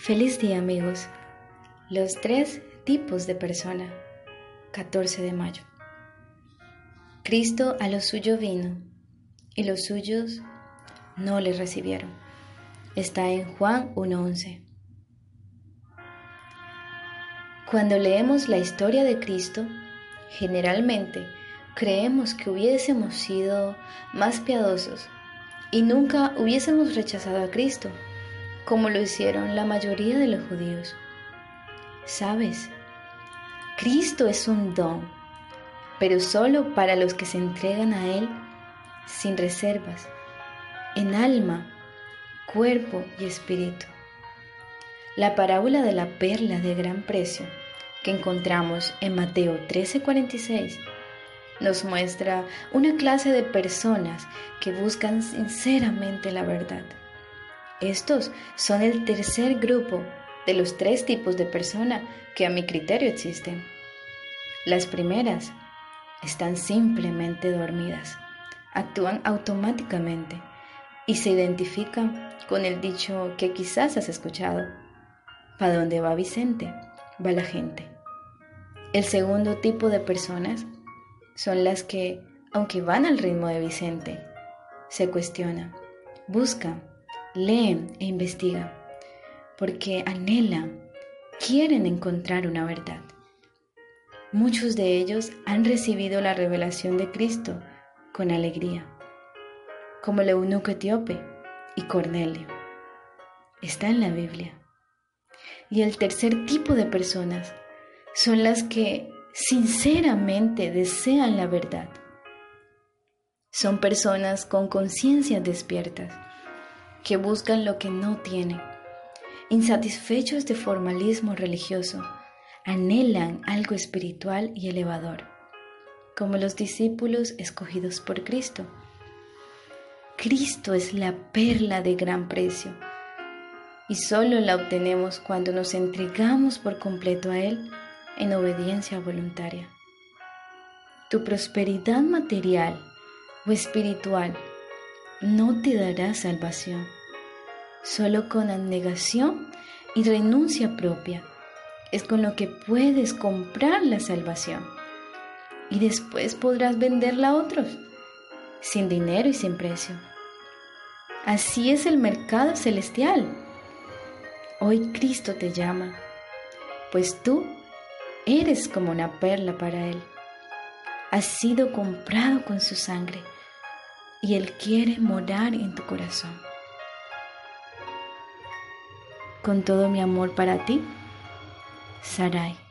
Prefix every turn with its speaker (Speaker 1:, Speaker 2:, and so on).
Speaker 1: Feliz día amigos. Los tres tipos de persona. 14 de mayo. Cristo a lo suyo vino y los suyos no le recibieron. Está en Juan 1.11. Cuando leemos la historia de Cristo, generalmente creemos que hubiésemos sido más piadosos y nunca hubiésemos rechazado a Cristo como lo hicieron la mayoría de los judíos. Sabes, Cristo es un don, pero solo para los que se entregan a Él sin reservas, en alma, cuerpo y espíritu. La parábola de la perla de gran precio que encontramos en Mateo 13:46 nos muestra una clase de personas que buscan sinceramente la verdad. Estos son el tercer grupo de los tres tipos de persona que a mi criterio existen. Las primeras están simplemente dormidas, actúan automáticamente y se identifican con el dicho que quizás has escuchado. ¿Para dónde va Vicente? Va la gente. El segundo tipo de personas son las que, aunque van al ritmo de Vicente, se cuestionan, buscan leen e investigan, porque anhelan, quieren encontrar una verdad. Muchos de ellos han recibido la revelación de Cristo con alegría, como el eunuco etíope y Cornelio. Está en la Biblia. Y el tercer tipo de personas son las que sinceramente desean la verdad. Son personas con conciencias despiertas que buscan lo que no tienen. Insatisfechos de formalismo religioso, anhelan algo espiritual y elevador, como los discípulos escogidos por Cristo. Cristo es la perla de gran precio y solo la obtenemos cuando nos entregamos por completo a Él en obediencia voluntaria. Tu prosperidad material o espiritual no te dará salvación. Solo con abnegación y renuncia propia es con lo que puedes comprar la salvación. Y después podrás venderla a otros, sin dinero y sin precio. Así es el mercado celestial. Hoy Cristo te llama, pues tú eres como una perla para Él. Has sido comprado con su sangre y Él quiere morar en tu corazón. Con todo mi amor para ti, Sarai.